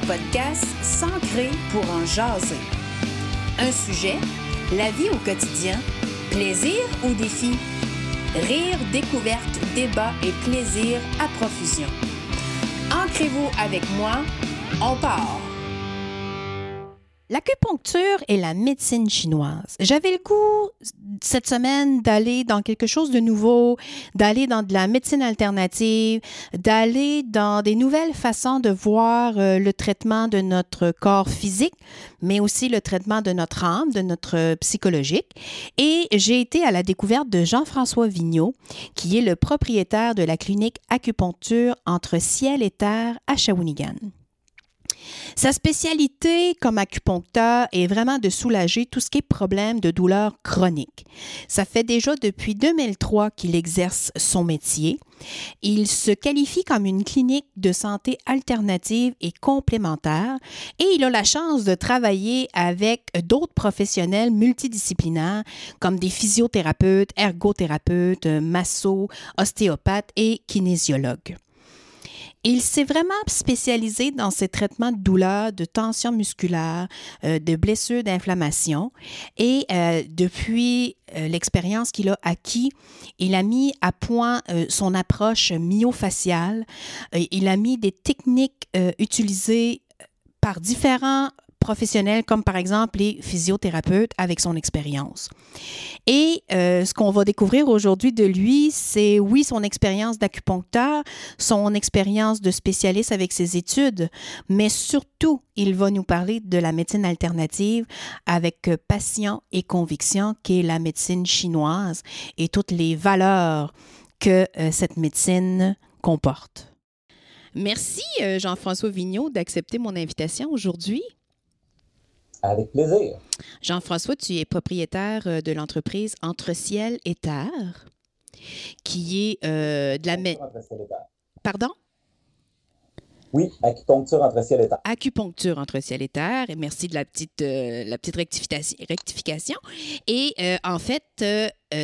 podcast S'ancrer pour en jaser. Un sujet, la vie au quotidien, plaisir ou défi, rire, découverte, débat et plaisir à profusion. Ancrez-vous avec moi, on part. L'acupuncture et la médecine chinoise. J'avais le goût cette semaine d'aller dans quelque chose de nouveau, d'aller dans de la médecine alternative, d'aller dans des nouvelles façons de voir euh, le traitement de notre corps physique, mais aussi le traitement de notre âme, de notre psychologique. Et j'ai été à la découverte de Jean-François Vigneault, qui est le propriétaire de la clinique acupuncture entre ciel et terre à Shawinigan. Sa spécialité comme acupuncteur est vraiment de soulager tout ce qui est problème de douleur chronique. Ça fait déjà depuis 2003 qu'il exerce son métier. Il se qualifie comme une clinique de santé alternative et complémentaire et il a la chance de travailler avec d'autres professionnels multidisciplinaires comme des physiothérapeutes, ergothérapeutes, masso, ostéopathes et kinésiologues. Il s'est vraiment spécialisé dans ces traitements de douleurs, de tension musculaire, euh, de blessures, d'inflammation. Et euh, depuis euh, l'expérience qu'il a acquis, il a mis à point son approche myofaciale. il a mis des techniques utilisées par différents professionnels comme par exemple les physiothérapeutes avec son expérience. Et euh, ce qu'on va découvrir aujourd'hui de lui, c'est oui, son expérience d'acupuncteur, son expérience de spécialiste avec ses études, mais surtout, il va nous parler de la médecine alternative avec passion et conviction, qui est la médecine chinoise et toutes les valeurs que euh, cette médecine comporte. Merci euh, Jean-François Vigneault d'accepter mon invitation aujourd'hui. Avec plaisir. Jean-François, tu es propriétaire euh, de l'entreprise Entre Ciel et Terre, qui est euh, de la... Pardon? Oui, acupuncture entre ciel et terre. Acupuncture entre ciel et terre. Et merci de la petite, euh, la petite rectification. Et en fait,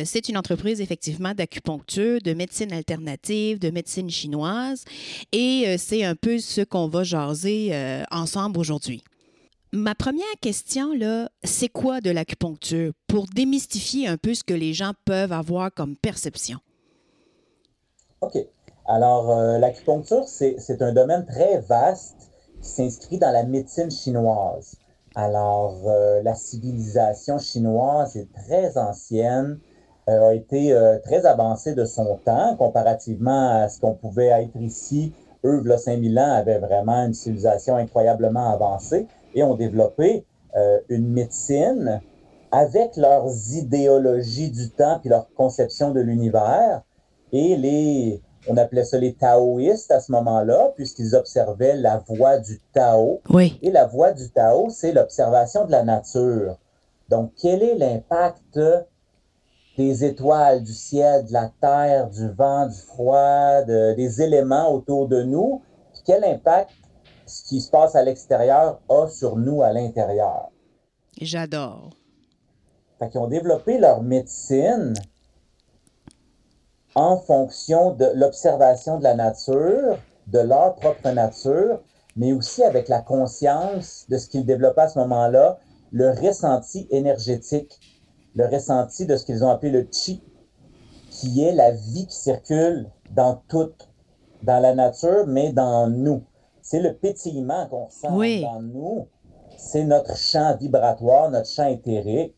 c'est une entreprise effectivement d'acupuncture, de médecine alternative, de médecine chinoise. Et c'est un peu ce qu'on va jaser ensemble aujourd'hui. Ma première question, là, c'est quoi de l'acupuncture pour démystifier un peu ce que les gens peuvent avoir comme perception? OK. Alors, euh, l'acupuncture, c'est un domaine très vaste qui s'inscrit dans la médecine chinoise. Alors, euh, la civilisation chinoise est très ancienne, euh, a été très avancée de son temps comparativement à ce qu'on pouvait être ici. Eux, il 5000 ans, avaient vraiment une civilisation incroyablement avancée et ont développé euh, une médecine avec leurs idéologies du temps puis leur conception de l'univers et les on appelait ça les taoïstes à ce moment-là puisqu'ils observaient la voie du Tao. Oui. Et la voie du Tao, c'est l'observation de la nature. Donc quel est l'impact des étoiles, du ciel, de la terre, du vent, du froid, des éléments autour de nous, quel impact ce qui se passe à l'extérieur a sur nous à l'intérieur. J'adore. Fait qu'ils ont développé leur médecine en fonction de l'observation de la nature, de leur propre nature, mais aussi avec la conscience de ce qu'ils développaient à ce moment-là, le ressenti énergétique, le ressenti de ce qu'ils ont appelé le chi, qui est la vie qui circule dans toute, dans la nature, mais dans nous c'est le pétillement qu'on sent dans nous. C'est notre champ vibratoire, notre champ éthérique.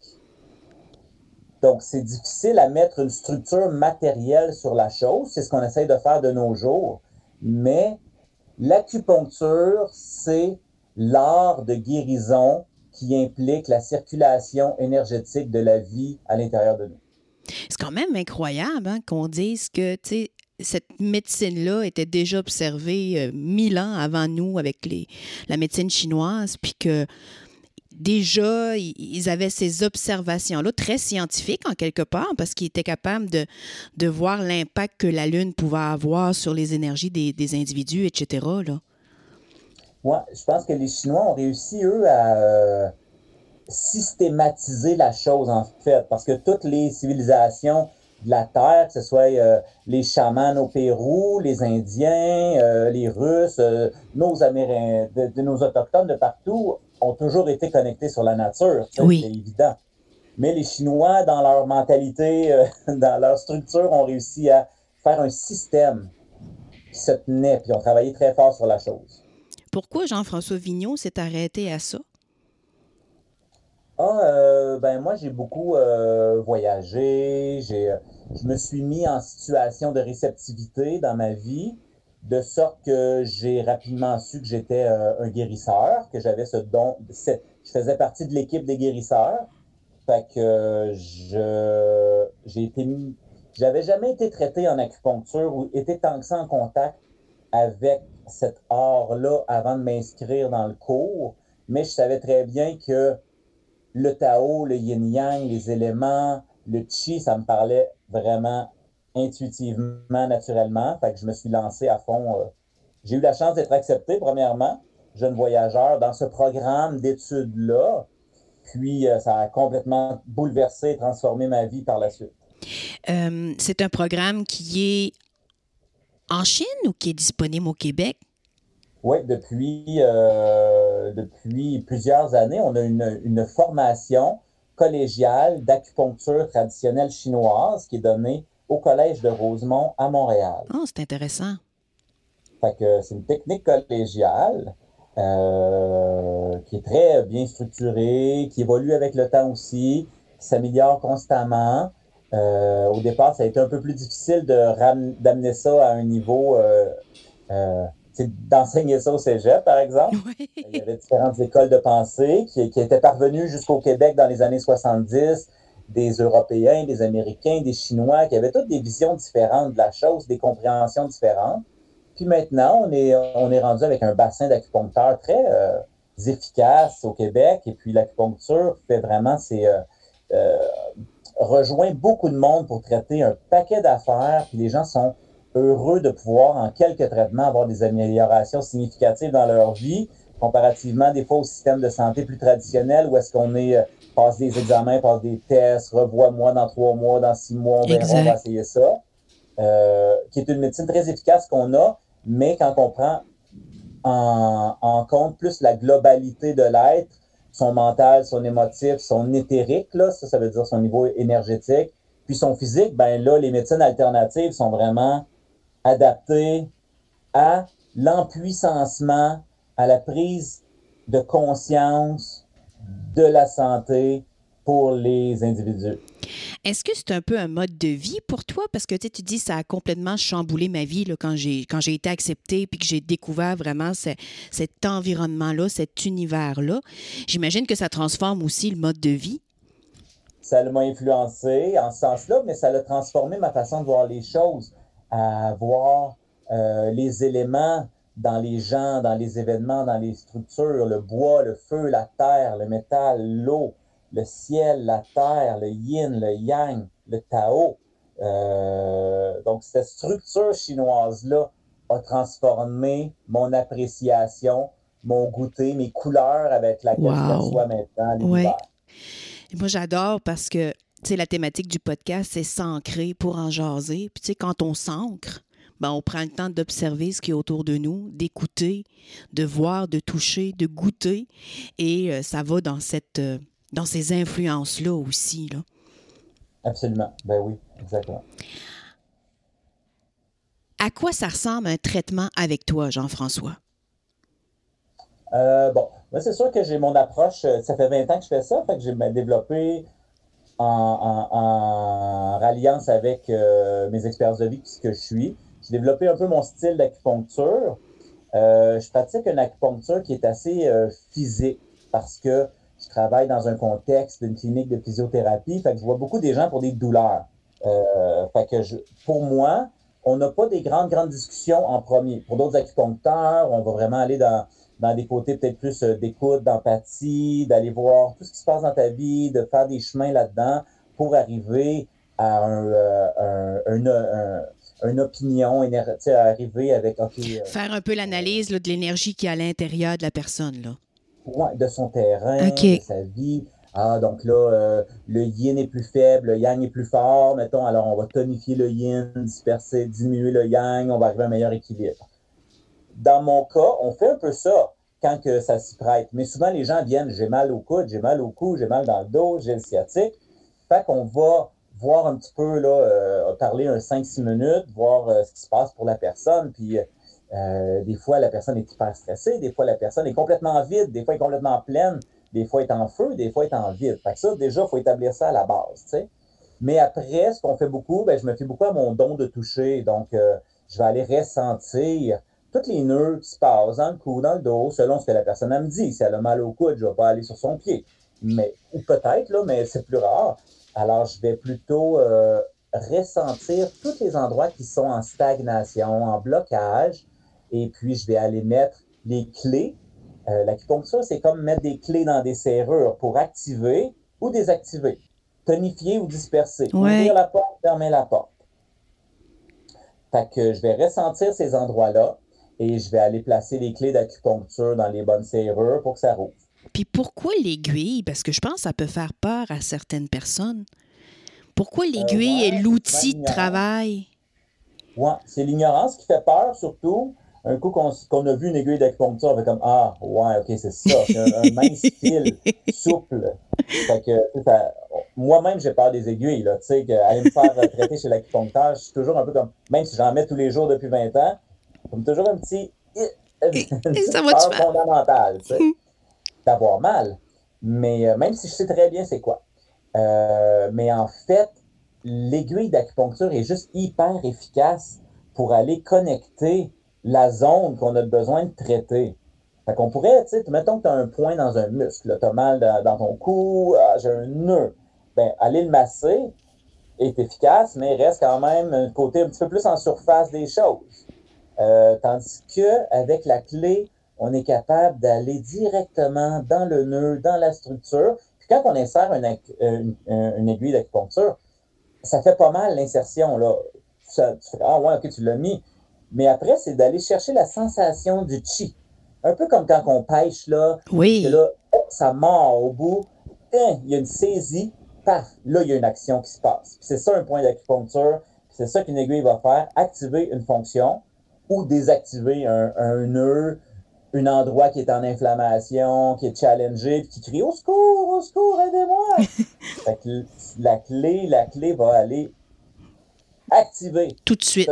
Donc, c'est difficile à mettre une structure matérielle sur la chose. C'est ce qu'on essaye de faire de nos jours. Mais l'acupuncture, c'est l'art de guérison qui implique la circulation énergétique de la vie à l'intérieur de nous. C'est quand même incroyable hein, qu'on dise que, tu sais, cette médecine-là était déjà observée euh, mille ans avant nous avec les, la médecine chinoise, puis que déjà, ils avaient ces observations-là, très scientifiques en quelque part, parce qu'ils étaient capables de, de voir l'impact que la Lune pouvait avoir sur les énergies des, des individus, etc. Là. je pense que les Chinois ont réussi, eux, à euh, systématiser la chose, en fait, parce que toutes les civilisations de la terre, que ce soit les chamans au Pérou, les Indiens, les Russes, nos Amérindiens, de, nos Autochtones de partout, ont toujours été connectés sur la nature. Oui. C'est évident. Mais les Chinois, dans leur mentalité, dans leur structure, ont réussi à faire un système qui se tenait, puis ont travaillé très fort sur la chose. Pourquoi Jean-François Vignon s'est arrêté à ça? Ah, euh, ben moi, j'ai beaucoup euh, voyagé. J'ai, je me suis mis en situation de réceptivité dans ma vie, de sorte que j'ai rapidement su que j'étais euh, un guérisseur, que j'avais ce don. je faisais partie de l'équipe des guérisseurs. Fait que je, j'ai été j'avais jamais été traité en acupuncture ou été tant que ça en contact avec cet art-là avant de m'inscrire dans le cours, mais je savais très bien que le Tao, le yin-yang, les éléments, le chi, ça me parlait vraiment intuitivement, naturellement. Fait que je me suis lancé à fond. Euh. J'ai eu la chance d'être accepté, premièrement, jeune voyageur, dans ce programme d'études-là. Puis, euh, ça a complètement bouleversé et transformé ma vie par la suite. Euh, c'est un programme qui est en Chine ou qui est disponible au Québec? Oui, depuis, euh, depuis plusieurs années, on a une, formation collégiale d'acupuncture traditionnelle chinoise qui est donnée au Collège de Rosemont à Montréal. Oh, c'est intéressant. Fait que c'est une technique collégiale euh, qui est très bien structurée, qui évolue avec le temps aussi, qui s'améliore constamment. Euh, au départ, ça a été un peu plus difficile d'amener ça à un niveau, euh, euh, d'enseigner ça au cégep, par exemple. Il y avait différentes écoles de pensée qui, qui étaient parvenues jusqu'au Québec dans les années 70, des Européens, des Américains, des Chinois, qui avaient toutes des visions différentes de la chose, des compréhensions différentes. Puis maintenant, on est, on est rendu avec un bassin d'acupuncteurs très euh, efficace au Québec. Et puis l'acupuncture fait vraiment ses, euh, rejoint beaucoup de monde pour traiter un paquet d'affaires, puis les gens sont heureux de pouvoir, en quelques traitements, avoir des améliorations significatives dans leur vie, comparativement des fois au système de santé plus traditionnel où est-ce qu'on est, euh, passe des examens, passe des tests, revois-moi dans trois mois, dans six mois, on, on va essayer ça, euh, qui est une médecine très efficace qu'on a, mais quand on prend en, en compte plus la globalité de l'être, son mental, son émotif, son éthérique, là, ça, ça veut dire son niveau énergétique. Puis son physique, ben là, les médecines alternatives sont vraiment adaptées à l'empuissancement, à la prise de conscience de la santé pour les individus. Est-ce que c'est un peu un mode de vie pour toi? Parce que tu dis ça a complètement chamboulé ma vie là, quand j'ai été acceptée puis que j'ai découvert vraiment cet environnement-là, cet univers-là. J'imagine que ça transforme aussi le mode de vie. Ça m'a influencé en ce sens-là, mais ça a transformé ma façon de voir les choses, à voir euh, les éléments dans les gens, dans les événements, dans les structures, le bois, le feu, la terre, le métal, l'eau, le ciel, la terre, le yin, le yang, le Tao. Euh, donc, cette structure chinoise-là a transformé mon appréciation, mon goûter, mes couleurs avec laquelle je perçois maintenant l'univers. Moi, j'adore parce que, sais, la thématique du podcast, c'est s'ancrer pour en jaser. Puis, tu sais, quand on s'ancre, ben, on prend le temps d'observer ce qui est autour de nous, d'écouter, de voir, de toucher, de goûter. Et euh, ça va dans cette... Euh, dans ces influences-là aussi. Là. Absolument. Ben oui, exactement. À quoi ça ressemble un traitement avec toi, Jean-François? Euh, bon, moi, c'est sûr que j'ai mon approche. Ça fait 20 ans que je fais ça, fait que j'ai développé en, en, ralliance avec euh, mes experts de vie, ce que je suis. J'ai développé un peu mon style d'acupuncture. je pratique une acupuncture qui est assez physique parce que je travaille dans un contexte d'une clinique de physiothérapie, fait que je vois beaucoup des gens pour des douleurs. Euh, fait que pour moi, on n'a pas des grandes, grandes discussions en premier. Pour d'autres acupuncteurs, on va vraiment aller dans, dans des côtés peut-être plus euh, d'écoute, d'empathie, d'aller voir tout ce qui se passe dans ta vie, de faire des chemins là-dedans pour arriver à un, euh, un, un, une opinion, arriver avec... Okay, faire un peu l'analyse de l'énergie qui est à l'intérieur de la personne. Là de son terrain, de sa vie, ah, donc là, euh, le yin est plus faible, le yang est plus fort, mettons, alors on va tonifier le yin, disperser, diminuer le yang, on va arriver à un meilleur équilibre. Dans mon cas, on fait un peu ça quand que ça s'y prête. Mais souvent, les gens viennent, j'ai mal au coude, j'ai mal au cou, j'ai mal dans le dos, j'ai le sciatique. Fait qu'on va voir un petit peu, là, euh, parler un 5-6 minutes, voir euh, ce qui se passe pour la personne. Puis euh, des fois, la personne est hyper stressée, des fois, la personne est complètement vide, des fois, elle est complètement pleine, des fois, elle est en feu, des fois, elle est en vide. Fait que ça, déjà, il faut établir ça à la base, tu sais. Mais après, ce qu'on fait beaucoup, ben, je me fie beaucoup à mon don de toucher. Donc, je vais aller ressentir tous les nœuds qui se passent dans le cou, dans le dos, selon ce que la personne me dit. Si elle a mal au coude, je ne vais pas aller sur son pied. Mais, ou peut-être, là, mais c'est plus rare. Alors, je vais plutôt euh, ressentir tous les endroits qui sont en stagnation, en blocage, et puis je vais aller mettre les clés. Euh, L'acupuncture, c'est comme mettre des clés dans des serrures pour activer ou désactiver, tonifier ou disperser, ouvrir la porte, fermer la porte. Fait que je vais ressentir ces endroits-là et je vais aller placer les clés d'acupuncture dans les bonnes serrures pour que ça rouvre. Puis pourquoi l'aiguille? Parce que je pense que ça peut faire peur à certaines personnes. Pourquoi euh, l'aiguille est l'outil de travail? Oui, c'est l'ignorance qui fait peur, surtout. Un coup qu'on a vu une aiguille d'acupuncture, on fait comme Ah, ouais, ok, c'est ça. C'est un, mince fil souple. Fait que, moi-même, j'ai peur des aiguilles. Là, tu sais, aller me faire traiter chez l'acupuncteur, je suis toujours un peu comme, même si j'en mets tous les jours depuis 20 ans, comme toujours un petit. Et, ça va peur fondamentale, tu sais d'avoir mal. Mais euh, même si je sais très bien c'est quoi. Euh, mais en fait, l'aiguille d'acupuncture est juste hyper efficace pour aller connecter la zone qu'on a besoin de traiter. Fait qu'on pourrait, tu sais, mettons que tu as un point dans un muscle, tu as mal dans, ton cou, ah, j'ai un nœud. Ben, aller le masser est efficace, mais reste quand même un côté un petit peu plus en surface des choses. Euh, tandis que avec la clé on est capable d'aller directement dans le nœud, dans la structure. Puis quand on insère une, une, aiguille d'acupuncture, ça fait pas mal l'insertion. Là. Ça, tu fais, ah ouais, ok, tu l'as mis. Mais après, c'est d'aller chercher la sensation du chi. Un peu comme quand on pêche, là. Oui. là, ça mord au bout. il y a une saisie. Paf, là, il y a une action qui se passe. C'est ça un point d'acupuncture. C'est ça qu'une aiguille va faire. Activer une fonction ou désactiver un, un nœud, un endroit qui est en inflammation, qui est challengé, puis qui crie au secours, au secours, aidez-moi. la clé, la clé va aller activer tout de suite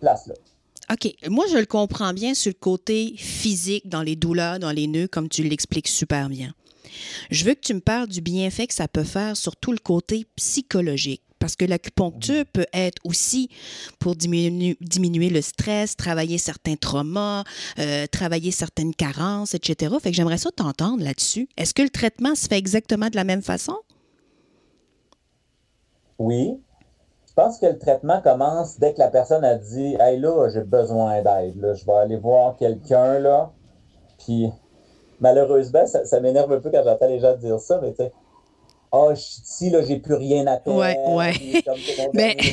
place-là. OK. Moi, je le comprends bien sur le côté physique, dans les douleurs, dans les nœuds, comme tu l'expliques super bien. Je veux que tu me parles du bienfait que ça peut faire sur tout le côté psychologique. Parce que l'acupuncture peut être aussi pour diminuer, diminuer le stress, travailler certains traumas, euh, travailler certaines carences, etc. Fait que j'aimerais ça t'entendre là-dessus. Est-ce que le traitement se fait exactement de la même façon? Oui. Je pense que le traitement commence dès que la personne a dit Hey là, j'ai besoin d'aide. Je vais aller voir quelqu'un là. Puis malheureusement, ça, ça m'énerve un peu quand j'entends les gens dire ça, mais tu sais, ah, oh, ici, là, j'ai plus rien à faire. Ouais, ouais. Mais, tu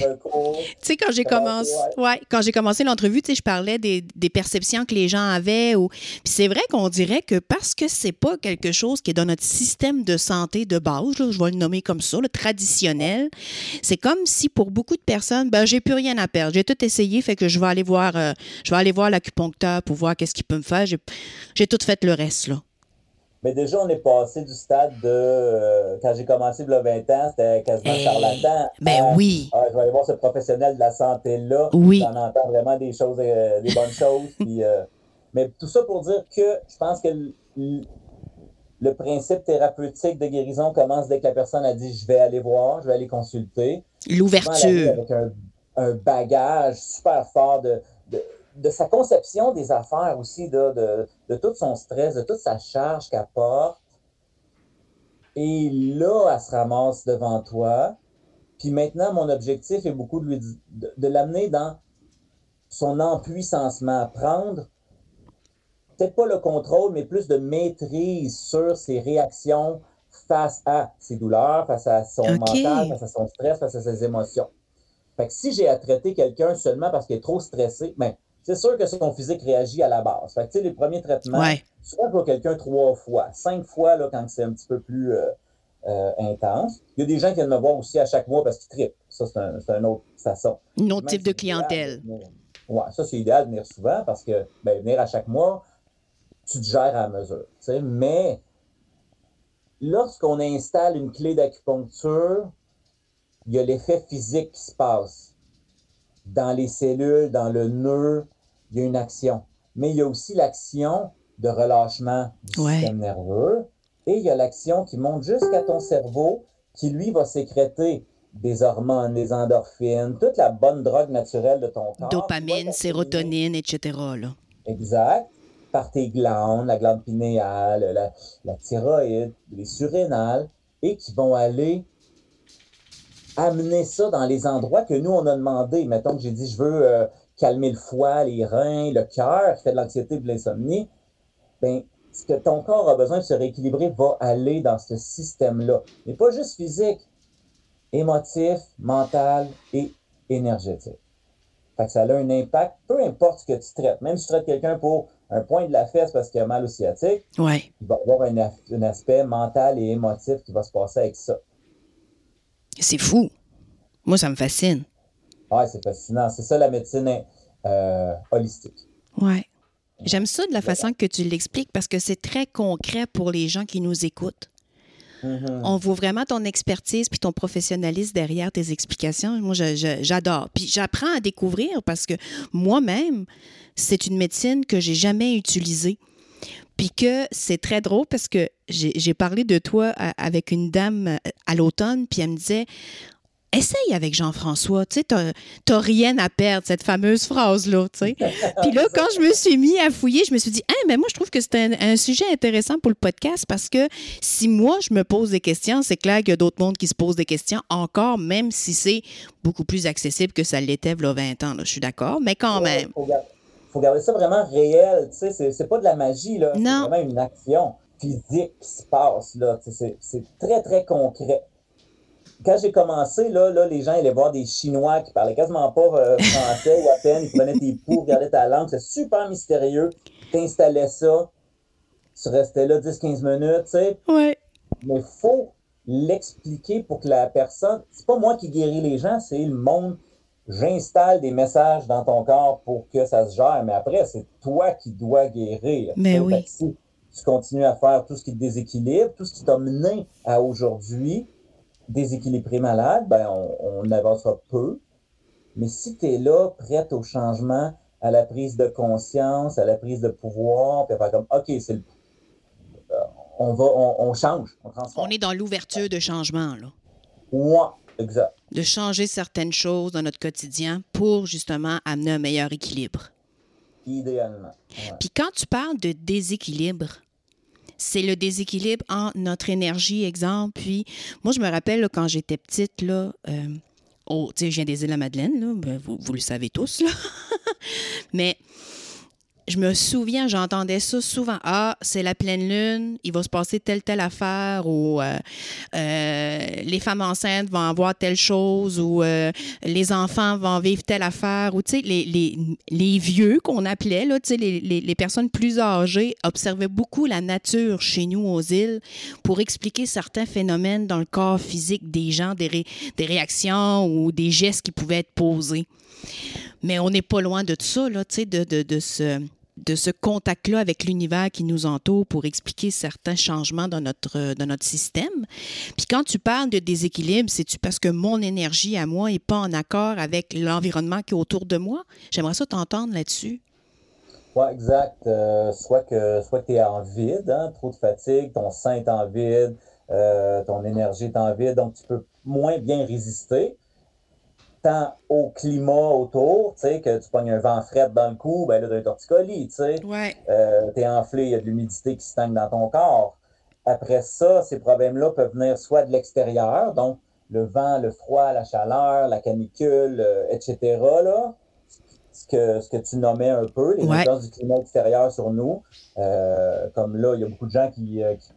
sais, quand j'ai commencé, ouais. quand j'ai commencé l'entrevue, tu sais, je parlais des, des, perceptions que les gens avaient. Ou... Puis c'est vrai qu'on dirait que parce que c'est pas quelque chose qui est dans notre système de santé de base, là, je vais le nommer comme ça, le traditionnel, c'est comme si pour beaucoup de personnes, ben, j'ai plus rien à perdre. J'ai tout essayé, fait que je vais aller voir, euh, je vais aller voir l'acupuncteur pour voir qu'est-ce qu'il peut me faire. J'ai tout fait le reste, là. Mais déjà, on est passé du stade de. Euh, quand j'ai commencé il y a 20 ans, c'était quasiment eh, charlatan. Ben ah, oui. Je vais aller voir ce professionnel de la santé-là. Oui. On entend vraiment des choses, euh, des bonnes choses. Puis, euh, mais tout ça pour dire que je pense que le, principe thérapeutique de guérison commence dès que la personne a dit je vais aller voir, je vais aller consulter. L'ouverture. Avec un, un, bagage super fort de de sa conception des affaires aussi, de, de, tout son stress, de toute sa charge qu'elle porte. Et là, elle se ramasse devant toi. Puis maintenant, mon objectif est beaucoup de, lui, de, l'amener dans son empuissancement, à prendre peut-être pas le contrôle, mais plus de maîtrise sur ses réactions face à ses douleurs, face à son mental, face à son stress, face à ses émotions. Fait que si j'ai à traiter quelqu'un seulement parce qu'il est trop stressé, ben, c'est sûr que son physique réagit à la base. Fait que, les premiers traitements, souvent, je vois quelqu'un trois fois, cinq fois là, quand c'est un petit peu plus, euh, euh, intense. Il y a des gens qui viennent me voir aussi à chaque mois parce qu'ils trippent. Ça, c'est un, une autre façon. Un autre type de clientèle. Oui, ça, c'est idéal de venir souvent parce que ben, venir à chaque mois, tu te gères à mesure. Mais lorsqu'on installe une clé d'acupuncture, il y a l'effet physique qui se passe. Dans les cellules, dans le nœud, il y a une action. Mais il y a aussi l'action de relâchement du système nerveux. Et il y a l'action qui monte jusqu'à ton cerveau, qui lui va sécréter des hormones, des endorphines, toute la bonne drogue naturelle de ton corps. Dopamine, sérotonine, etc. Exact. Par tes glandes, la glande pinéale, la, la thyroïde, les surrénales, et qui vont aller amener ça dans les endroits que nous, on a demandé. Mettons que j'ai dit, je veux euh, calmer le foie, les reins, le cœur, qui fait de l'anxiété et de l'insomnie. Ben, ce que ton corps a besoin de se rééquilibrer va aller dans ce système-là. Mais pas juste physique, émotif, mental et énergétique. Fait que ça a un impact, peu importe ce que tu traites. Même si tu traites quelqu'un pour un point de la fesse parce qu'il a mal au sciatique, ouais. il va avoir un, un, aspect mental et émotif qui va se passer avec ça. C'est fou. Moi, ça me fascine. Oui, c'est fascinant. C'est ça la médecine euh, holistique. Oui. J'aime ça de la façon que tu l'expliques parce que c'est très concret pour les gens qui nous écoutent. Mm-hmm. On voit vraiment ton expertise puis ton professionnalisme derrière tes explications. Moi, j'adore. Puis j'apprends à découvrir parce que moi-même, c'est une médecine que j'ai jamais utilisée. Puis que c'est très drôle parce que j'ai parlé de toi avec une dame à l'automne, puis elle me disait essaye avec Jean-François, tu sais, t'as rien à perdre, cette fameuse phrase-là, tu sais. Puis là, quand je me suis mis à fouiller, je me suis dit, ah, mais moi, je trouve que c'est un, sujet intéressant pour le podcast parce que si moi, je me pose des questions, c'est clair qu'il y a d'autres mondes qui se posent des questions encore, même si c'est beaucoup plus accessible que ça l'était il y a 20 ans, là, je suis d'accord, mais quand même. Il faut, garder ça vraiment réel, tu sais, c'est pas de la magie, là. C'est vraiment une action physique qui se passe, là. C'est très, très concret quand j'ai commencé, là, là, les gens allaient voir des Chinois qui parlaient quasiment pas euh, français ou à peine. Ils prenaient tes poux, regardaient ta langue. C'est super mystérieux. Tu installais ça. Tu restais là 10-15 minutes, tu sais. Ouais. Mais il faut l'expliquer pour que la personne. C'est pas moi qui guéris les gens, c'est le monde. J'installe des messages dans ton corps pour que ça se gère, mais après, c'est toi qui dois guérir. Mais oui. Si tu continues à faire tout ce qui te déséquilibre, tout ce qui t'a mené à aujourd'hui, déséquilibré malade, ben on, avancera peu. Mais si tu es là, prête au changement, à la prise de conscience, à la prise de pouvoir, puis à faire comme, OK, c'est le, euh, on va, on, change, on transforme. On est dans l'ouverture de changement, là. Oui, exact. De changer certaines choses dans notre quotidien pour justement amener un meilleur équilibre. Idéalement. Puis quand tu parles de déséquilibre, c'est le déséquilibre entre notre énergie, exemple. Puis, moi, je me rappelle quand j'étais petite, là, euh, oh, je viens des îles-à-Madeleine, là, ben, vous, vous, le savez tous, là. Mais je me souviens, j'entendais ça souvent. Ah, c'est la pleine lune, il va se passer telle, telle affaire, ou euh, euh, les femmes enceintes vont avoir telle chose, ou euh, les enfants vont vivre telle affaire, ou tu sais, les, les, les, vieux qu'on appelait, là, tu sais, les, les, les, personnes plus âgées observaient beaucoup la nature chez nous aux îles pour expliquer certains phénomènes dans le corps physique des gens, des, des réactions ou des gestes qui pouvaient être posés. Mais on n'est pas loin de ça, là, tu sais, de, ce contact-là avec l'univers qui nous entoure pour expliquer certains changements dans notre, dans notre système. Puis quand tu parles de déséquilibre, c'est-tu parce que mon énergie à moi n'est pas en accord avec l'environnement qui est autour de moi? J'aimerais ça t'entendre là-dessus. Oui, exact. Euh, soit que, soit tu es en vide, hein, trop de fatigue, ton sein est en vide, euh, ton énergie est en vide, donc tu peux moins bien résister au climat autour, tu sais, que tu pognes un vent frais dans le cou, ben là, un torticolis, tu sais. Ouais. Euh, tu es enflé, il y a de l'humidité qui stagne dans ton corps. Après ça, ces problèmes-là peuvent venir soit de l'extérieur, donc le vent, le froid, la chaleur, la canicule, euh, etc., là, ce que, ce que tu nommais un peu, les influences du climat extérieur sur nous. Euh, comme là, il y a beaucoup de gens qui, qui,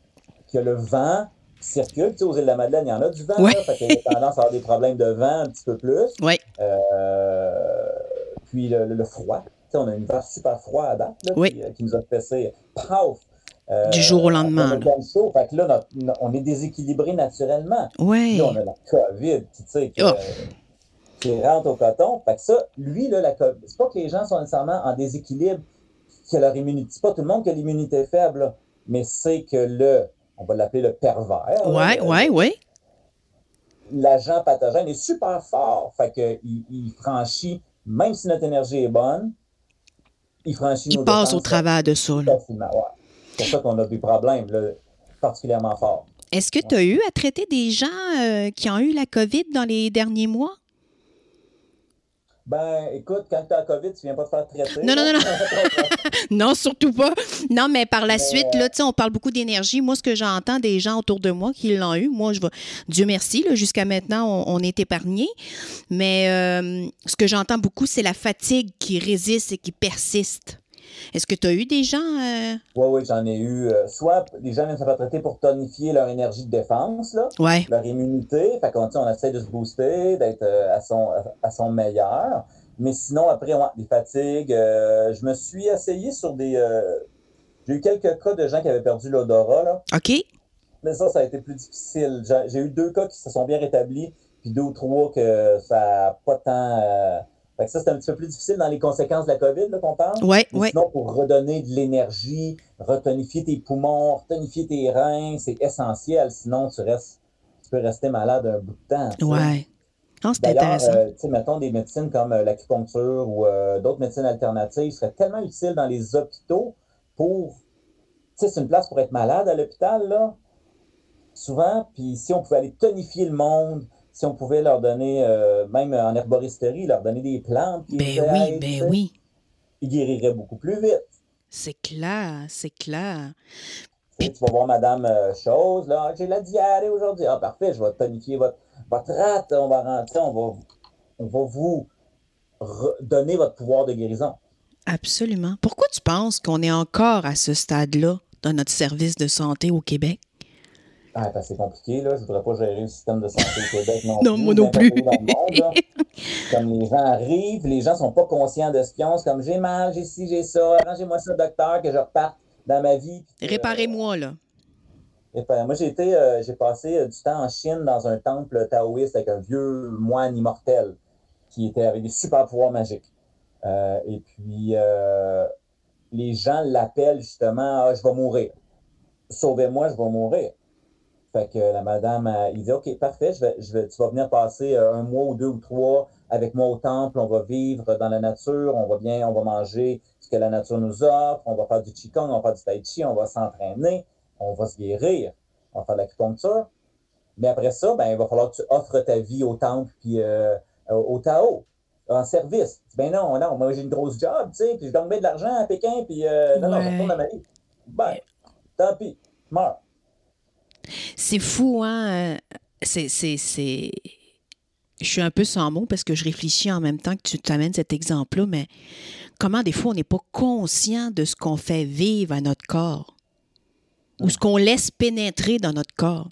qui ont le vent, circule. Tu sais, aux îles de la Madeleine, il y en a du vent. Là, fait qu'il y a tendance à avoir des problèmes de vent un petit peu plus. Oui. Euh, puis le, le, froid. Tu sais, on a un hiver super froid à date là, oui. qui, qui, nous a fessé paf! Euh, du jour au lendemain. On, chaud, fait que là, on est déséquilibré naturellement. Oui. Là, on a la COVID, tu sais, qui, oh. qui, rentre au coton. Fait que ça, lui, là, la COVID, c'est pas que les gens sont nécessairement en déséquilibre, que leur immunité, c'est pas tout le monde qui a l'immunité faible, mais c'est que le, on va l'appeler le pervers. Oui, oui, oui. L'agent pathogène est super fort. Fait qu'il il franchit, même si notre énergie est bonne, il franchit Il passe au travers de ça. C'est pour ça qu'on a des problèmes particulièrement forts. Est-ce que tu as eu à traiter des gens euh, qui ont eu la COVID dans les derniers mois? Ben, écoute, quand tu as la COVID, tu viens pas te faire traiter. Non, non, non, non. non, surtout pas. Non, mais par la suite, là, on parle beaucoup d'énergie. Moi, ce que j'entends des gens autour de moi qui l'ont eu, moi, je vais. Dieu merci, jusqu'à maintenant, on, est épargné. Mais euh, ce que j'entends beaucoup, c'est la fatigue qui résiste et qui persiste. Est-ce que tu as eu des gens. Oui, euh? oui, j'en ai eu. Euh, soit des gens viennent se faire traiter pour tonifier leur énergie de défense, là, leur immunité. Fait qu'on on essaie de se booster, d'être euh, à, son, à son meilleur. Mais sinon, après, on des fatigues. je me suis essayé sur des. j'ai eu quelques cas de gens qui avaient perdu l'odorat. OK. Mais ça, ça a été plus difficile. J'ai eu deux cas qui se sont bien rétablis, puis deux ou trois que ça n'a pas tant fait que ça, c'est un petit peu plus difficile dans les conséquences de la COVID qu'on parle. Oui, oui. Sinon, pour redonner de l'énergie, retonifier tes poumons, retonifier tes reins, c'est essentiel. Sinon, tu, restes, tu peux rester malade un bout de temps. Oui. c'est intéressant. Euh, mettons des médecines comme euh, l'acupuncture ou euh, d'autres médecines alternatives seraient tellement utiles dans les hôpitaux pour. Tu sais, c'est une place pour être malade à l'hôpital, là. Souvent, puis si on pouvait aller tonifier le monde, si on pouvait leur donner, euh, même en herboristerie, leur donner des plantes. Ben oui, ben oui. Ils guériraient beaucoup plus vite. C'est clair, c'est clair. Tu vas voir Madame euh, Chose, là, j'ai la diarrhée aujourd'hui. Ah, parfait, je vais tonifier votre, votre rate, on va rentrer, on va, on va vous donner votre pouvoir de guérison. Absolument. Pourquoi tu penses qu'on est encore à ce stade-là dans notre service de santé au Québec? Ah, c'est compliqué, là. Je voudrais pas gérer le système de santé au Québec non, non moi non plus. comme les gens arrivent, les gens sont pas conscients de ce qu'ils ont. C'est comme j'ai mal, j'ai ci, j'ai ça, arrangez-moi ça, docteur, que je reparte dans ma vie. Réparez-moi, là. moi, j'ai été, euh, j'ai passé euh, du temps en Chine dans un temple taoïste avec un vieux moine immortel qui était avec des super pouvoirs magiques. Euh, et puis, les gens l'appellent justement ah, Je vais mourir. Sauvez-moi, je vais mourir. Fait que la madame, il dit OK, parfait, je vais, je vais, tu vas venir passer euh, un mois ou deux ou trois avec moi au temple, on va vivre dans la nature, on va bien, on va manger ce que la nature nous offre, on va faire du qigong, on va faire du tai chi, on va s'entraîner, on va se guérir, on va faire de l'acupuncture. Mais après ça, ben, il va falloir que tu offres ta vie au temple puis euh, au Tao, en service. Ben non, non, moi j'ai une grosse job, tu sais, puis je gagne bien de l'argent à Pékin, puis euh, non, non, je retourne à ma vie. Ben, tant pis, meurs. C'est fou, hein? Euh, c'est, c'est, Je suis un peu sans mots parce que je réfléchis en même temps que tu t'amènes cet exemple-là, mais comment des fois on n'est pas conscient de ce qu'on fait vivre à notre corps ou ce qu'on laisse pénétrer dans notre corps?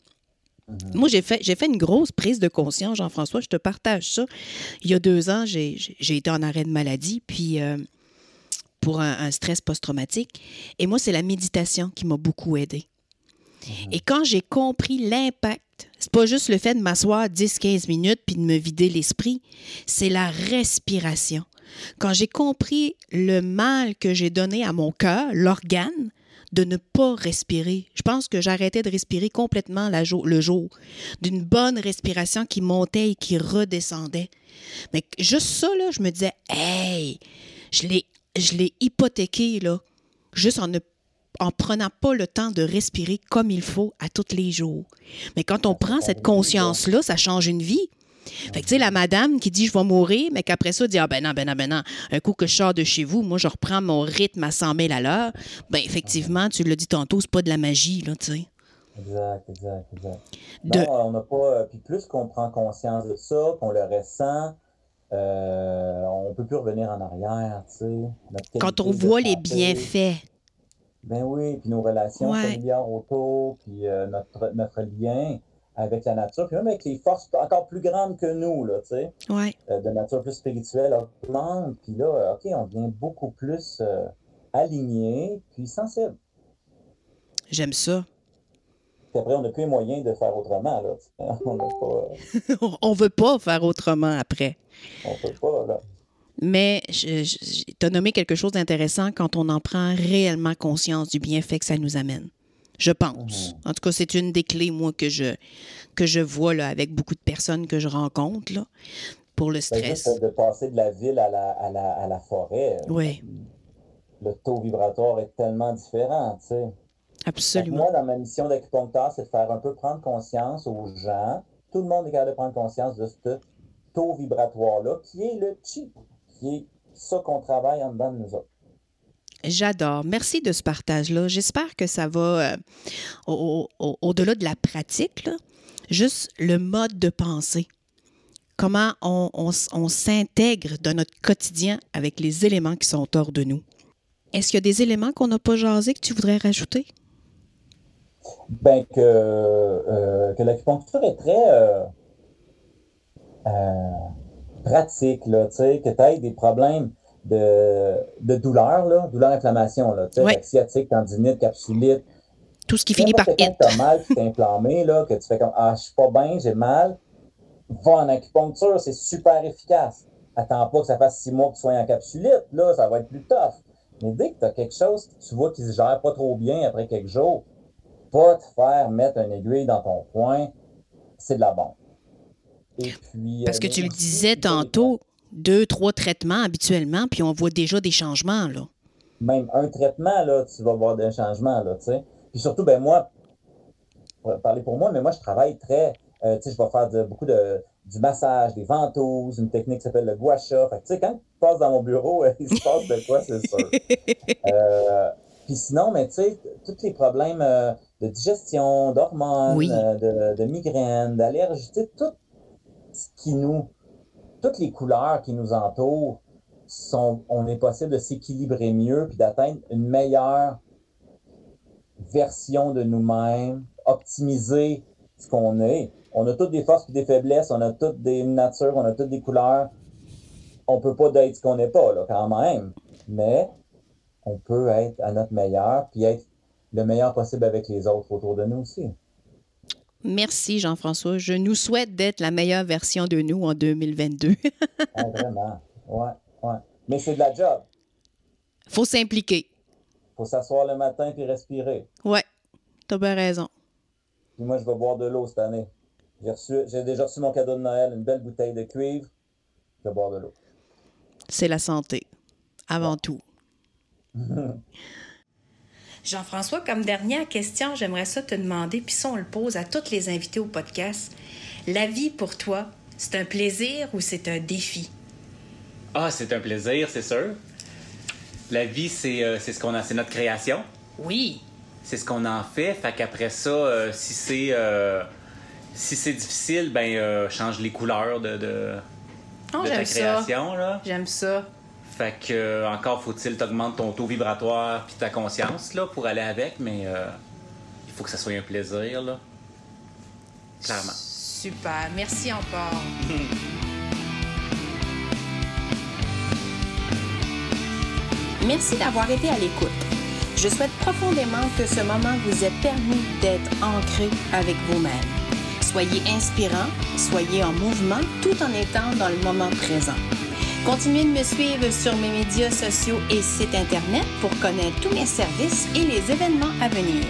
Moi, j'ai fait, j'ai fait une grosse prise de conscience, Jean-François. Je te partage ça. Il y a deux ans, j'ai, été en arrêt de maladie, puis euh, pour un, un stress post-traumatique. Et moi, c'est la méditation qui m'a beaucoup aidée. Mhm. Et quand j'ai compris l'impact, c'est pas juste le fait de m'asseoir 10-15 minutes puis de me vider l'esprit, c'est la respiration. Quand j'ai compris le mal que j'ai donné à mon cœur, l'organe, de ne pas respirer. Je pense que j'arrêtais de respirer complètement le jour, d'une bonne respiration qui montait et qui redescendait. Mais juste ça, là, je me disais, hey, je l'ai hypothéqué, là, juste en ne en prenant pas le temps de respirer comme il faut à tous les jours. Mais quand on prend cette conscience-là, ça change une vie. Fait que, tu sais, la madame qui dit je vais mourir, mais qu'après ça, dit ah ben non, ben non, ben non, un coup que je sors de chez vous, moi, je reprends mon rythme à 100 000 à l'heure. Ben, effectivement, tu l'as dit tantôt, c'est pas de la magie, là, tu sais. Exact, exact, exact. Non, on n'a pas. Euh, puis plus qu'on prend conscience de ça, qu'on le ressent, euh, on ne peut plus revenir en arrière, tu sais. Quand on voit les bienfaits. Ben oui, puis nos relations familiales autour, puis euh, notre, notre lien avec la nature, puis même avec les forces encore plus grandes que nous, là, tu sais, euh, de nature plus spirituelle, augmente, puis là, OK, on devient beaucoup plus euh, aligné, puis sensible. J'aime ça. Puis après, on n'a plus les moyens de faire autrement. Là. On n'a pas. on veut pas faire autrement après. On peut pas, là. Mais tu as nommé quelque chose d'intéressant quand on en prend réellement conscience du bienfait que ça nous amène. Je pense. En tout cas, c'est une des clés, moi, que je, que je vois là, avec beaucoup de personnes que je rencontre là, pour le Ben, stress. juste de passer de la ville à la, à la, à la forêt, Oui, le taux vibratoire est tellement différent, tu sais. Absolument. Moi, dans ma mission d'acupuncteur, c'est de faire un peu prendre conscience aux gens. Tout le monde est capable de prendre conscience de ce taux vibratoire-là, qui est le chi, qui est ça qu'on travaille en dedans de nous autres. J'adore. Merci de ce partage-là. J'espère que ça va euh, au- au- au-delà de la pratique, là, juste le mode de pensée. Comment on, on s- on s'intègre dans notre quotidien avec les éléments qui sont hors de nous. Est-ce qu'il y a des éléments qu'on n'a pas jasé que tu voudrais rajouter? Ben, que, euh, que l'acupuncture est très euh, pratique, là, tu sais, que tu aies des problèmes de, de douleur, là, douleur-inflammation, là, tu sais, Ouais. sciatique, tendinite, capsulite, Tout ce qui finit par quand que t'as mal, que t'es inflammé, là, que tu fais comme Ah, je suis pas bien, j'ai mal, va en acupuncture, c'est super efficace. Attends pas que ça fasse six mois que tu sois en capsulite, là, ça va être plus tough. Mais dès que tu as quelque chose que tu vois qui se gère pas trop bien après quelques jours, pas te faire mettre une aiguille dans ton poing, c'est de la bombe. Et puis, Parce euh, que tu le disais tantôt, deux, trois traitements habituellement, puis on voit déjà des changements, là. même un traitement, là, tu vas voir des changements, là, tu sais. Puis surtout, ben moi, pour parler pour moi, mais moi, je travaille très, euh, tu sais, je vais faire de- beaucoup de, du massage, des ventouses, une technique qui s'appelle le gua sha. Fait que, tu sais, quand tu passes dans mon bureau, il se passe de quoi, c'est sûr. Euh, puis sinon, mais tu sais, tous les problèmes euh, de digestion, d'hormones, Oui. euh, de, de migraines, d'allergies, tu sais, tout ce qui nous, toutes les couleurs qui nous entourent, sont, on est possible de s'équilibrer mieux puis d'atteindre une meilleure version de nous-mêmes, optimiser ce qu'on est. On a toutes des forces et des faiblesses, on a toutes des natures, on a toutes des couleurs. On peut pas d'être ce qu'on n'est pas, là, quand même. Mais on peut être à notre meilleur puis être le meilleur possible avec les autres autour de nous aussi. Merci, Jean-François. Je nous souhaite d'être la meilleure version de nous en 2022. Ah, vraiment. Ouais, ouais. Mais c'est de la job. faut s'impliquer. faut s'asseoir le matin puis respirer. Ouais, t'as bien raison. Puis moi, je vais boire de l'eau cette année. J'ai déjà reçu mon cadeau de Noël, une belle bouteille de cuivre. Je vais boire de l'eau. C'est la santé, avant tout. Jean-François, comme dernière question, j'aimerais ça te demander, puis ça, on le pose à tous les invités au podcast. La vie pour toi, c'est un plaisir ou c'est un défi? Ah, c'est un plaisir, c'est sûr. La vie, c'est euh, ce qu'on a, c'est notre création. Oui. C'est ce qu'on en fait. Fait qu'après ça, euh, si c'est euh, si c'est difficile, ben change les couleurs de, de, Oh, de ta j'aime ça. création. Là. J'aime ça. Fait que euh, encore faut-il t'augmenter ton taux vibratoire puis ta conscience là pour aller avec, mais euh, il faut que ça soit un plaisir là. Clairement. Super. Merci encore. Merci d'avoir été à l'écoute. Je souhaite profondément que ce moment vous ait permis d'être ancré avec vous-même. Soyez inspirant, soyez en mouvement tout en étant dans le moment présent. Continuez de me suivre sur mes médias sociaux et sites Internet pour connaître tous mes services et les événements à venir.